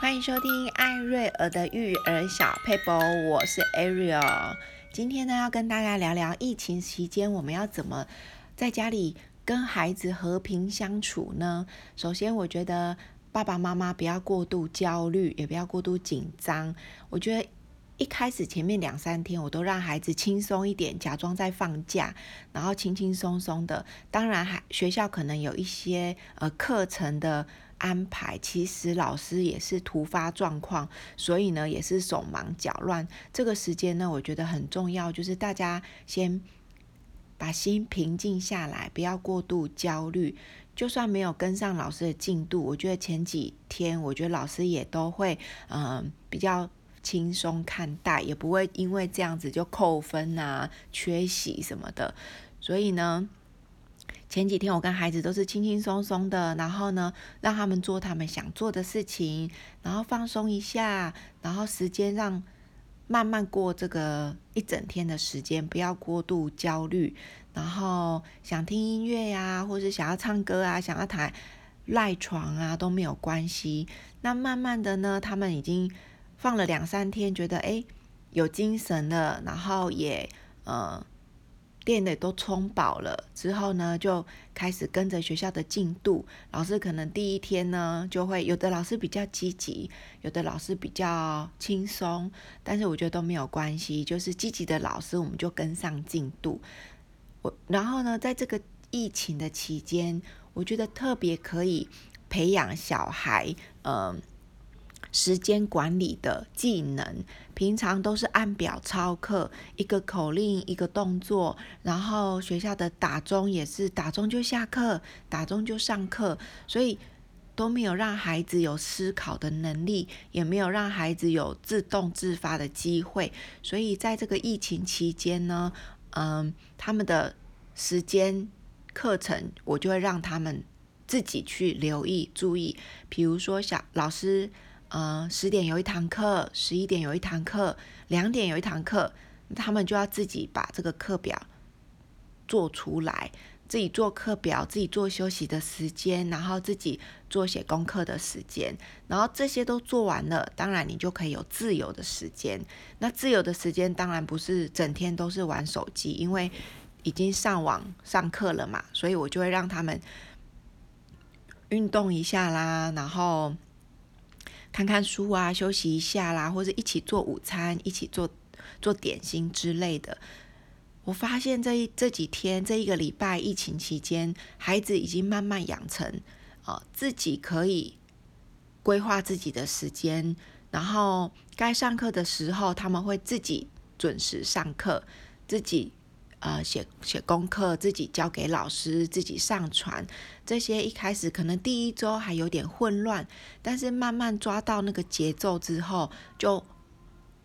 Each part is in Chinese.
欢迎收听艾瑞尔的育儿小佩宝，我是 Ariel。今天呢，要跟大家聊聊疫情期间我们要怎么在家里跟孩子和平相处呢？首先，我觉得爸爸妈妈不要过度焦虑，也不要过度紧张。我觉得一开始前面两三天，我都让孩子轻松一点，假装在放假，然后轻轻松松的。当然，还学校可能有一些呃课程的。安排其实老师也是突发状况，所以呢也是手忙脚乱。这个时间呢，我觉得很重要，就是大家先把心平静下来，不要过度焦虑。就算没有跟上老师的进度，我觉得前几天，我觉得老师也都会嗯、比较轻松看待，也不会因为这样子就扣分啊、缺席什么的。所以呢。前几天我跟孩子都是轻轻松松的，然后呢，让他们做他们想做的事情，然后放松一下，然后时间让慢慢过这个一整天的时间，不要过度焦虑。然后想听音乐呀、或是想要唱歌啊，想要躺赖床啊都没有关系。那慢慢的呢，他们已经放了两三天，觉得诶有精神了，然后也呃。电的都充饱了之后呢，就开始跟着学校的进度。老师可能第一天呢，就会有的老师比较积极，有的老师比较轻松，但是我觉得都没有关系。就是积极的老师，我们就跟上进度。我然后呢，在这个疫情的期间，我觉得特别可以培养小孩，嗯、时间管理的技能，平常都是按表操课，一个口令一个动作，然后学校的打钟也是打钟就下课，打钟就上课，所以都没有让孩子有思考的能力，也没有让孩子有自动自发的机会，所以在这个疫情期间呢，嗯，他们的时间课程，我就会让他们自己去留意注意，比如说小老师。呃，十点有一堂课，十一点有一堂课，两点有一堂课，他们就要自己把这个课表做出来，自己做课表，自己做休息的时间，然后自己做写功课的时间，然后这些都做完了，当然你就可以有自由的时间。那自由的时间当然不是整天都是玩手机，因为已经上网上课了嘛，所以我就会让他们运动一下啦，然后。看看书啊，休息一下啦，或者一起做午餐，一起做做点心之类的。我发现这一这几天这一个礼拜疫情期间，孩子已经慢慢养成啊、自己可以规划自己的时间，然后该上课的时候，他们会自己准时上课，自己。呃，写写功课，自己交给老师，自己上传，这些一开始可能第一周还有点混乱，但是慢慢抓到那个节奏之后，就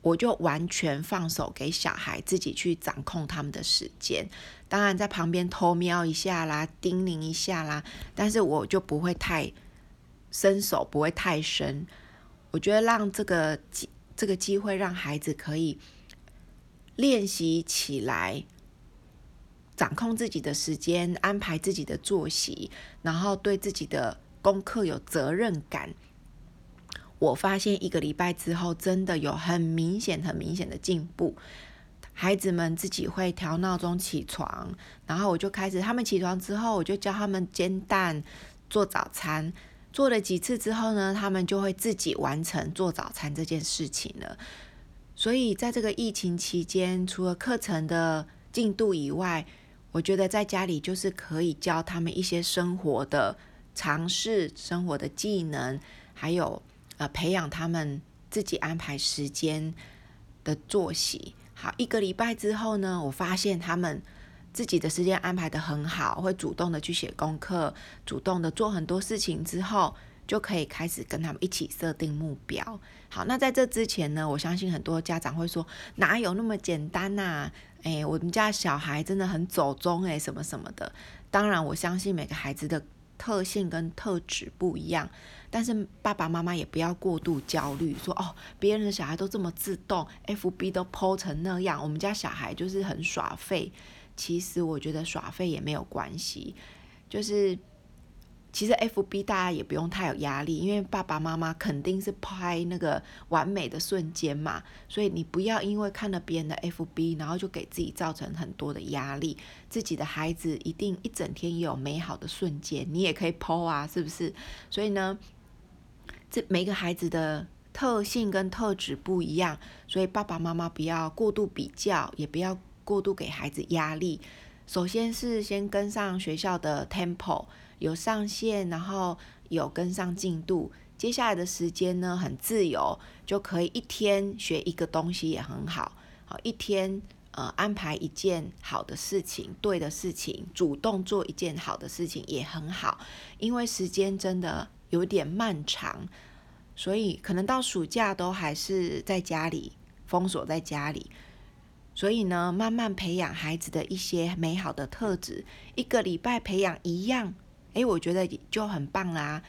我就完全放手给小孩自己去掌控他们的时间。当然在旁边偷瞄一下啦，叮咛一下啦，但是我就不会太伸手，不会太深。我觉得让这个机这个机会让孩子可以练习起来。掌控自己的时间，安排自己的作息，然后对自己的功课有责任感。我发现一个礼拜之后，真的有很明显、很明显的进步。孩子们自己会调闹钟起床，然后我就开始，他们起床之后，我就教他们煎蛋、做早餐。做了几次之后呢，他们就会自己完成做早餐这件事情了。所以在这个疫情期间，除了课程的进度以外，我觉得在家里就是可以教他们一些生活的常识、生活的技能，还有呃培养他们自己安排时间的作息。好，一个礼拜之后呢，我发现他们自己的时间安排得很好，会主动的去写功课，主动的做很多事情之后，就可以开始跟他们一起设定目标。好，那在这之前呢，我相信很多家长会说，哪有那么简单呐？哎，我们家小孩真的很走中哎，什么什么的。当然，我相信每个孩子的特性跟特质不一样，但是爸爸妈妈也不要过度焦虑，说哦，别人的小孩都这么自动，FB 都 po 成那样，我们家小孩就是很耍废。其实我觉得耍废也没有关系，就是其实 FB 大家也不用太有压力，因为爸爸妈妈肯定是拍那个完美的瞬间嘛，所以你不要因为看了别人的 FB，然后就给自己造成很多的压力。自己的孩子一定一整天也有美好的瞬间，你也可以 po 啊，是不是？所以呢，这每个孩子的特性跟特质不一样，所以爸爸妈妈不要过度比较，也不要过度给孩子压力。首先是先跟上学校的 tempo。有上线，然后有跟上进度，接下来的时间呢，很自由，就可以一天学一个东西也很好，好，一天呃安排一件好的事情，对的事情，主动做一件好的事情也很好，因为时间真的有点漫长，所以可能到暑假都还是在家里封锁在家里，所以呢，慢慢培养孩子的一些美好的特质，一个礼拜培养一样。诶，我觉得就很棒啦。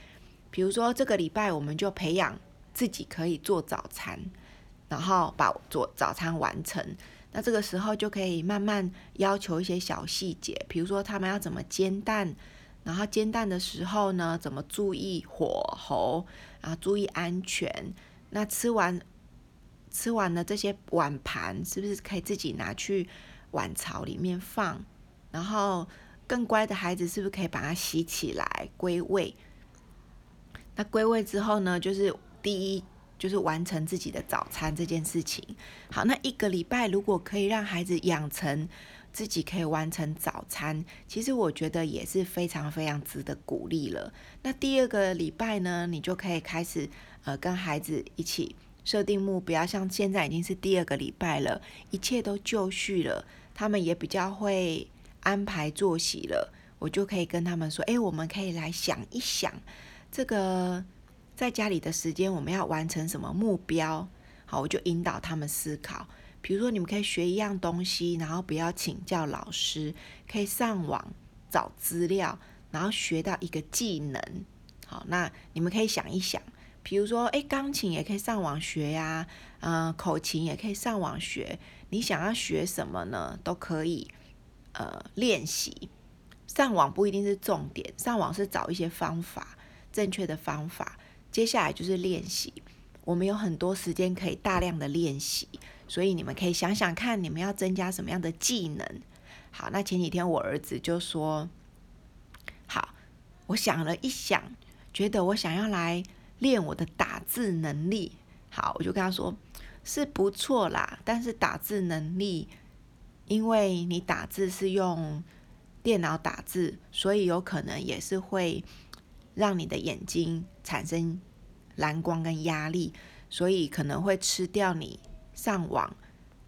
比如说，这个礼拜我们就培养自己可以做早餐，然后把做早餐完成。那这个时候就可以慢慢要求一些小细节，比如说他们要怎么煎蛋，然后煎蛋的时候呢，怎么注意火候，啊，注意安全。那吃完吃完了这些碗盘，是不是可以自己拿去碗槽里面放？然后。更乖的孩子是不是可以把它洗起来归位？那归位之后呢，就是第一就是完成自己的早餐这件事情。好，那一个礼拜如果可以让孩子养成自己可以完成早餐，其实我觉得也是非常非常值得鼓励了。那第二个礼拜呢，你就可以开始呃跟孩子一起设定目标，像现在已经是第二个礼拜了，一切都就绪了，他们也比较会。安排作息了，我就可以跟他们说：“诶，我们可以来想一想，这个在家里的时间我们要完成什么目标？好，我就引导他们思考。比如说，你们可以学一样东西，然后不要请教老师，可以上网找资料，然后学到一个技能。好，那你们可以想一想，比如说，诶，钢琴也可以上网学呀，嗯，口琴也可以上网学。你想要学什么呢？都可以。”呃，练习上网不一定是重点，上网是找一些方法，正确的方法。接下来就是练习，我们有很多时间可以大量的练习，所以你们可以想想看，你们要增加什么样的技能。好，那前几天我儿子就说：“好，我想了一想，觉得我想要来练我的打字能力。”好，我就跟他说：“是不错啦，但是打字能力。”因为你打字是用电脑打字，所以有可能也是会让你的眼睛产生蓝光跟压力，所以可能会吃掉你上网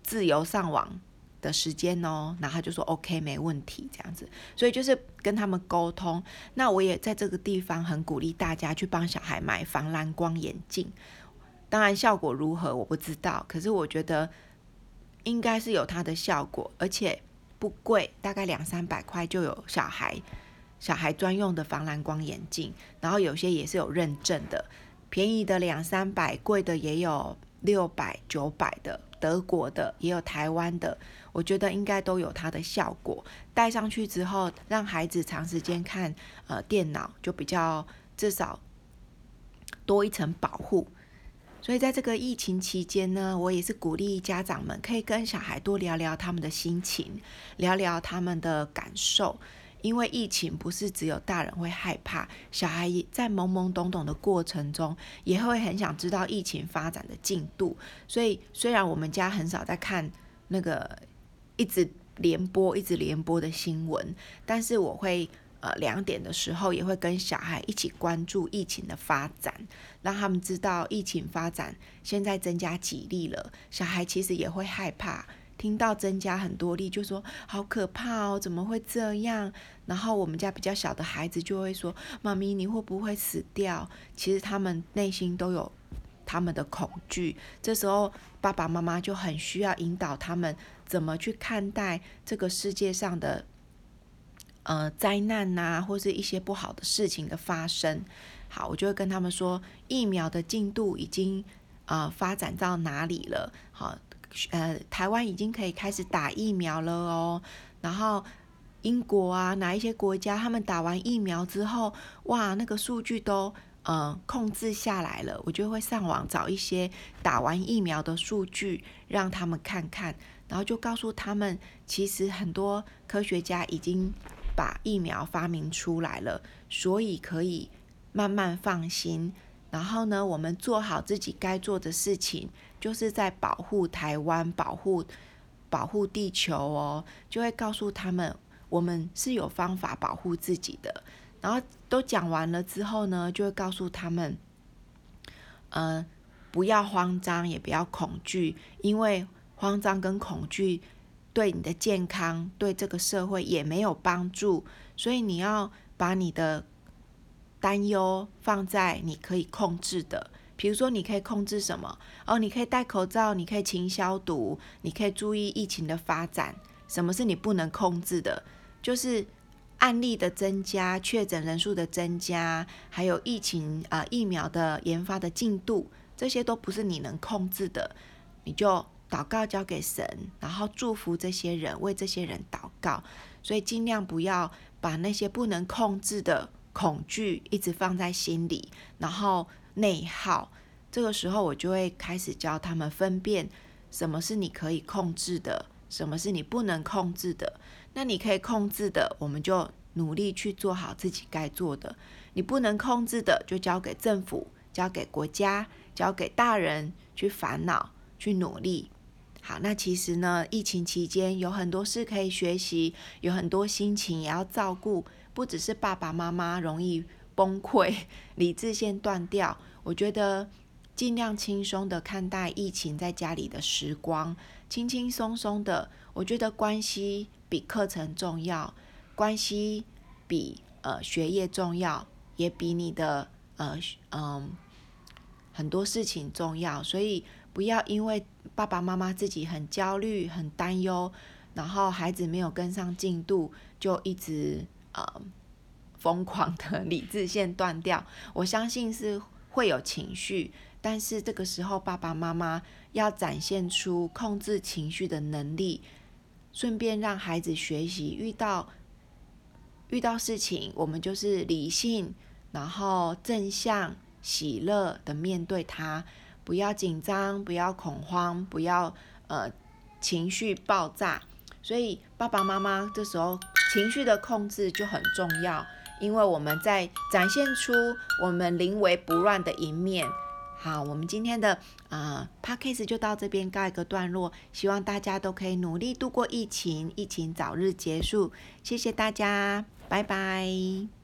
自由上网的时间哦。然后他就说 OK，没问题，这样子。所以就是跟他们沟通。那我也在这个地方很鼓励大家去帮小孩买防蓝光眼镜。当然效果如何我不知道，可是我觉得。应该是有它的效果，而且不贵，大概两三百块就有小孩小孩专用的防蓝光眼镜，然后有些也是有认证的，便宜的两三百，贵的也有六百九百的，德国的也有台湾的，我觉得应该都有它的效果。戴上去之后，让孩子长时间看呃电脑，就比较至少多一层保护。所以在这个疫情期间呢，我也是鼓励家长们可以跟小孩多聊聊他们的心情，聊聊他们的感受。因为疫情不是只有大人会害怕，小孩也在懵懵懂懂的过程中也会很想知道疫情发展的进度。所以虽然我们家很少在看那个一直连播、一直连播的新闻，但是我会。呃，两点的时候也会跟小孩一起关注疫情的发展，让他们知道疫情发展现在增加几例了。小孩其实也会害怕，听到增加很多例就说好可怕哦，怎么会这样？然后我们家比较小的孩子就会说：“妈咪，你会不会死掉？”其实他们内心都有他们的恐惧。这时候爸爸妈妈就很需要引导他们怎么去看待这个世界上的。呃，灾难呐、或是一些不好的事情的发生，好，我就会跟他们说，疫苗的进度已经呃发展到哪里了？好，呃，台湾已经可以开始打疫苗了哦。然后英国啊，哪一些国家他们打完疫苗之后，哇，那个数据都呃控制下来了。我就会上网找一些打完疫苗的数据，让他们看看，然后就告诉他们，其实很多科学家已经把疫苗发明出来了，所以可以慢慢放心。然后呢，我们做好自己该做的事情，就是在保护台湾、保护保护地球哦。就会告诉他们，我们是有方法保护自己的。然后都讲完了之后呢，就会告诉他们，嗯、不要慌张，也不要恐惧，因为慌张跟恐惧对你的健康、对这个社会也没有帮助。所以你要把你的担忧放在你可以控制的，比如说你可以控制什么？哦，你可以戴口罩，你可以勤消毒，你可以注意疫情的发展。什么是你不能控制的？就是案例的增加、确诊人数的增加，还有疫情啊、疫苗的研发的进度，这些都不是你能控制的。你就祷告交给神，然后祝福这些人，为这些人祷告。所以尽量不要把那些不能控制的。恐惧一直放在心里，然后内耗。这个时候，我就会开始教他们分辨什么是你可以控制的，什么是你不能控制的。那你可以控制的，我们就努力去做好自己该做的；你不能控制的，就交给政府、交给国家、交给大人去烦恼、去努力。好，那其实呢，疫情期间有很多事可以学习，有很多心情也要照顾。不只是爸爸妈妈容易崩溃，理智线断掉。我觉得尽量轻松的看待疫情在家里的时光，轻轻松松的。我觉得关系比课程重要，关系比呃学业重要，也比你的呃嗯、很多事情重要。所以不要因为爸爸妈妈自己很焦虑、很担忧，然后孩子没有跟上进度，就一直。呃，疯狂的理智线断掉，我相信是会有情绪，但是这个时候爸爸妈妈要展现出控制情绪的能力，顺便让孩子学习遇到遇到事情，我们就是理性，然后正向、喜乐的面对它，不要紧张，不要恐慌，不要呃情绪爆炸。所以爸爸妈妈这时候。情绪的控制就很重要，因为我们在展现出我们临危不乱的一面。好，我们今天的啊、呃、Podcast 就到这边告一个段落，希望大家都可以努力度过疫情，疫情早日结束。谢谢大家，拜拜。